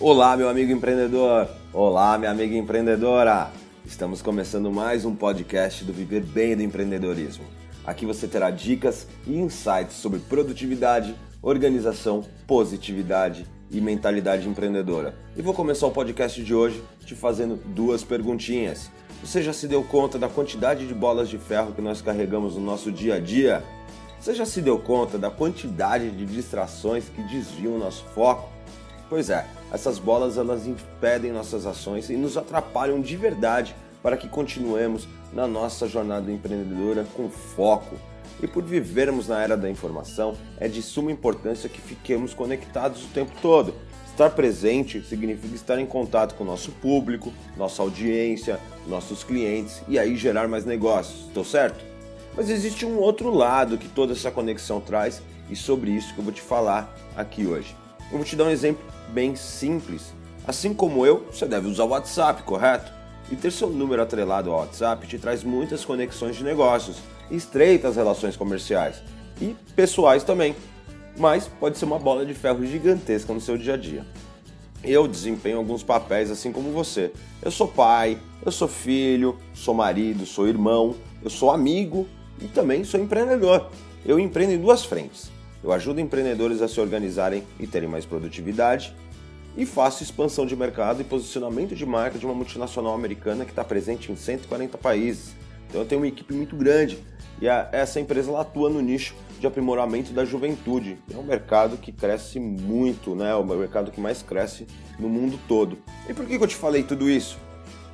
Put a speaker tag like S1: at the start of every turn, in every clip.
S1: Olá, meu amigo empreendedor! Olá, minha amiga empreendedora! Estamos começando mais um podcast do Viver Bem do Empreendedorismo. Aqui você terá dicas e insights sobre produtividade, organização, positividade e mentalidade empreendedora. E vou começar o podcast de hoje te fazendo duas perguntinhas. Você já se deu conta da quantidade de bolas de ferro que nós carregamos no nosso dia a dia? Você já se deu conta da quantidade de distrações que desviam o nosso foco? Pois é, essas bolas elas impedem nossas ações e nos atrapalham de verdade para que continuemos na nossa jornada empreendedora com foco. E por vivermos na era da informação, é de suma importância que fiquemos conectados o tempo todo. Estar presente significa estar em contato com o nosso público, nossa audiência, nossos clientes e aí gerar mais negócios, estou certo? Mas existe um outro lado que toda essa conexão traz e sobre isso que eu vou te falar aqui hoje. Eu vou te dar um exemplo bem simples. Assim como eu, você deve usar o WhatsApp, correto? E ter seu número atrelado ao WhatsApp te traz muitas conexões de negócios, estreitas relações comerciais e pessoais também. Mas pode ser uma bola de ferro gigantesca no seu dia a dia. Eu desempenho alguns papéis assim como você. Eu sou pai, eu sou filho, sou marido, sou irmão, eu sou amigo e também sou empreendedor. Eu empreendo em duas frentes. Eu ajudo empreendedores a se organizarem e terem mais produtividade e faço expansão de mercado e posicionamento de marca de uma multinacional americana que está presente em 140 países. Então eu tenho uma equipe muito grande e a, essa empresa ela atua no nicho de aprimoramento da juventude. É um mercado que cresce muito, né? É o mercado que mais cresce no mundo todo. E por que, que eu te falei tudo isso?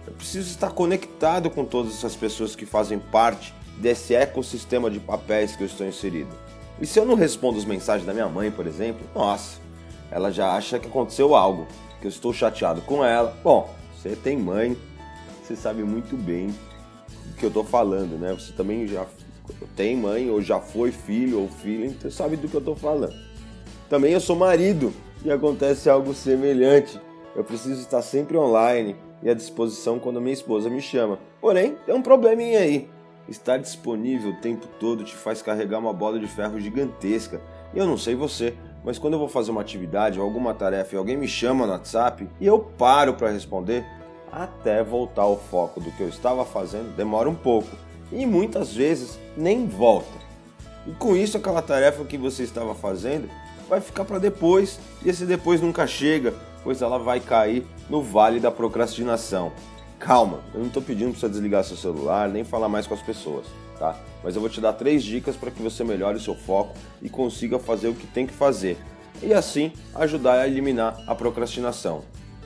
S1: Eu preciso estar conectado com todas essas pessoas que fazem parte desse ecossistema de papéis que eu estou inserido. E se eu não respondo as mensagens da minha mãe, por exemplo, nossa, ela já acha que aconteceu algo, que eu estou chateado com ela. Bom, você tem mãe, você sabe muito bem do que eu estou falando, né? Você também já tem mãe, ou já foi filho ou filha, então sabe do que eu estou falando. Também eu sou marido e acontece algo semelhante. Eu preciso estar sempre online e à disposição quando minha esposa me chama. Porém, tem um probleminha aí. Estar disponível o tempo todo te faz carregar uma bola de ferro gigantesca. E eu não sei você, mas quando eu vou fazer uma atividade ou alguma tarefa e alguém me chama no WhatsApp e eu paro para responder, até voltar ao foco do que eu estava fazendo demora um pouco e muitas vezes nem volta. E com isso, aquela tarefa que você estava fazendo vai ficar para depois e esse depois nunca chega, pois ela vai cair no vale da procrastinação. Calma, eu não estou pedindo para você desligar seu celular nem falar mais com as pessoas, tá? Mas eu vou te dar três dicas para que você melhore o seu foco e consiga fazer o que tem que fazer e assim ajudar a eliminar a procrastinação.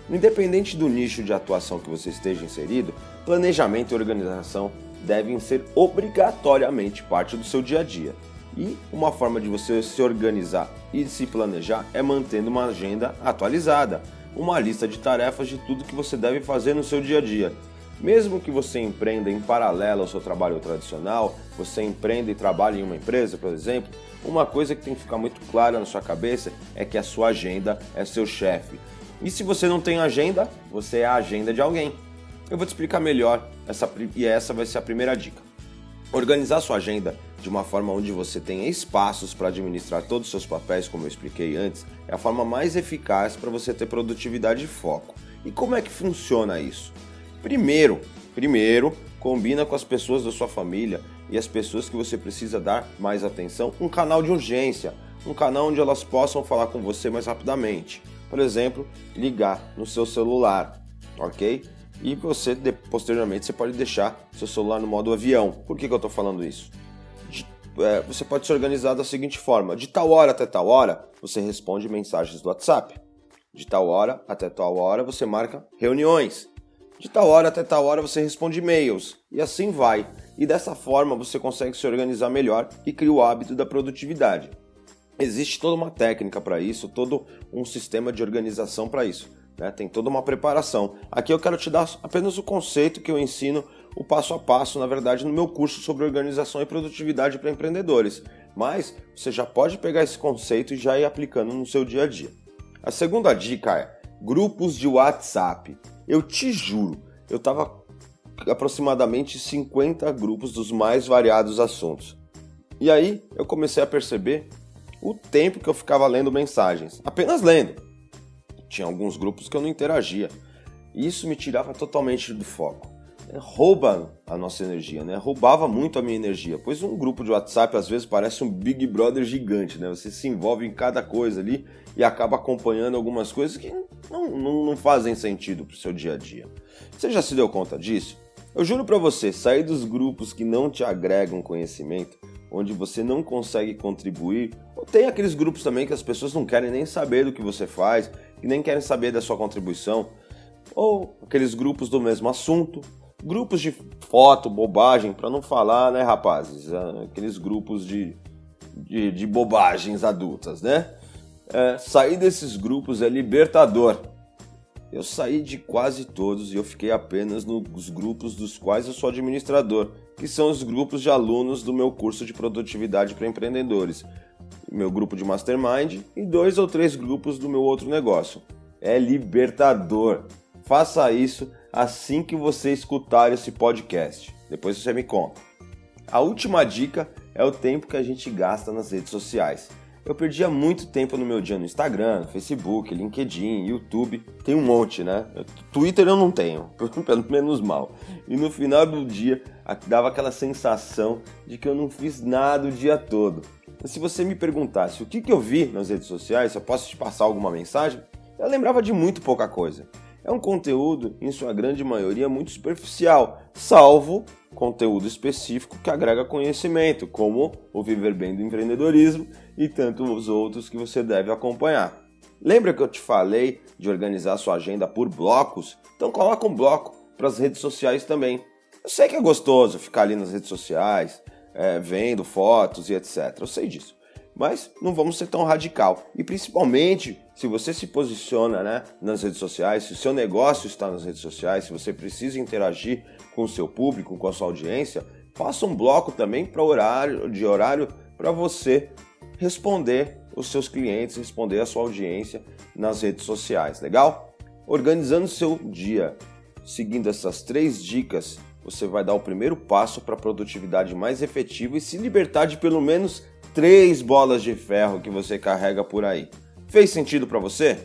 S1: Independente do nicho de atuação que você esteja inserido, planejamento e organização devem ser obrigatoriamente parte do seu dia a dia. E uma forma de você se organizar e se planejar é mantendo uma agenda atualizada uma lista de tarefas de tudo que você deve fazer no seu dia a dia. Mesmo que você empreenda em paralelo ao seu trabalho tradicional, você empreenda e trabalhe em uma empresa, por exemplo, uma coisa que tem que ficar muito clara na sua cabeça é que a sua agenda é seu chefe. E se você não tem agenda, você é a agenda de alguém. Eu vou te explicar melhor essa, e essa vai ser a primeira dica. Organizar sua agenda de uma forma onde você tenha espaços para administrar todos os seus papéis, como eu expliquei antes, é a forma mais eficaz para você ter produtividade e foco. E como é que funciona isso? Primeiro, primeiro, combina com as pessoas da sua família e as pessoas que você precisa dar mais atenção um canal de urgência, um canal onde elas possam falar com você mais rapidamente. Por exemplo, ligar no seu celular, ok? E você, posteriormente, você pode deixar seu celular no modo avião. Por que, que eu estou falando isso? É, você pode se organizar da seguinte forma: de tal hora até tal hora, você responde mensagens do WhatsApp. De tal hora até tal hora, você marca reuniões. De tal hora até tal hora, você responde e-mails. E assim vai. E dessa forma, você consegue se organizar melhor e cria o hábito da produtividade. Existe toda uma técnica para isso, todo um sistema de organização para isso. Né? Tem toda uma preparação. Aqui eu quero te dar apenas o conceito que eu ensino, o passo a passo, na verdade, no meu curso sobre organização e produtividade para empreendedores. Mas você já pode pegar esse conceito e já ir aplicando no seu dia a dia. A segunda dica é grupos de WhatsApp. Eu te juro, eu estava aproximadamente 50 grupos dos mais variados assuntos. E aí eu comecei a perceber o tempo que eu ficava lendo mensagens, apenas lendo tinha alguns grupos que eu não interagia. Isso me tirava totalmente do foco. Rouba a nossa energia, né? Roubava muito a minha energia, pois um grupo de WhatsApp às vezes parece um Big Brother gigante, né? Você se envolve em cada coisa ali e acaba acompanhando algumas coisas que não, não, não fazem sentido para o seu dia a dia. Você já se deu conta disso? Eu juro para você, sair dos grupos que não te agregam conhecimento, onde você não consegue contribuir, ou tem aqueles grupos também que as pessoas não querem nem saber do que você faz, que nem querem saber da sua contribuição, ou aqueles grupos do mesmo assunto, grupos de foto, bobagem, para não falar, né, rapazes? Ah, aqueles grupos de, de, de bobagens adultas, né? É, sair desses grupos é libertador. Eu saí de quase todos e eu fiquei apenas nos grupos dos quais eu sou administrador, que são os grupos de alunos do meu curso de produtividade para empreendedores, meu grupo de mastermind e dois ou três grupos do meu outro negócio. É libertador. Faça isso assim que você escutar esse podcast. Depois você me conta. A última dica é o tempo que a gente gasta nas redes sociais. Eu perdia muito tempo no meu dia no Instagram, Facebook, LinkedIn, YouTube, tem um monte, né? Twitter eu não tenho, pelo menos mal. E no final do dia dava aquela sensação de que eu não fiz nada o dia todo. Mas se você me perguntasse o que, que eu vi nas redes sociais, se eu posso te passar alguma mensagem, eu lembrava de muito pouca coisa é um conteúdo, em sua grande maioria, muito superficial, salvo conteúdo específico que agrega conhecimento, como o Viver Bem do Empreendedorismo e tantos outros que você deve acompanhar. Lembra que eu te falei de organizar sua agenda por blocos? Então coloca um bloco para as redes sociais também. Eu sei que é gostoso ficar ali nas redes sociais, é, vendo fotos e etc. Eu sei disso mas não vamos ser tão radical. E principalmente se você se posiciona né, nas redes sociais, se o seu negócio está nas redes sociais, se você precisa interagir com o seu público, com a sua audiência, faça um bloco também para horário de horário para você responder os seus clientes, responder a sua audiência nas redes sociais, legal? Organizando seu dia, seguindo essas três dicas, você vai dar o primeiro passo para a produtividade mais efetiva e se libertar de pelo menos três bolas de ferro que você carrega por aí. Fez sentido para você?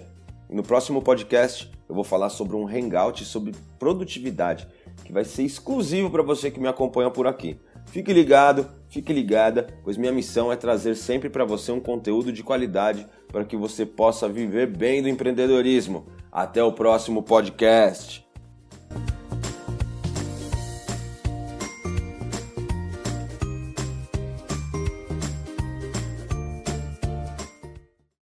S1: No próximo podcast eu vou falar sobre um hangout sobre produtividade que vai ser exclusivo para você que me acompanha por aqui. Fique ligado, fique ligada, pois minha missão é trazer sempre para você um conteúdo de qualidade para que você possa viver bem do empreendedorismo. Até o próximo podcast.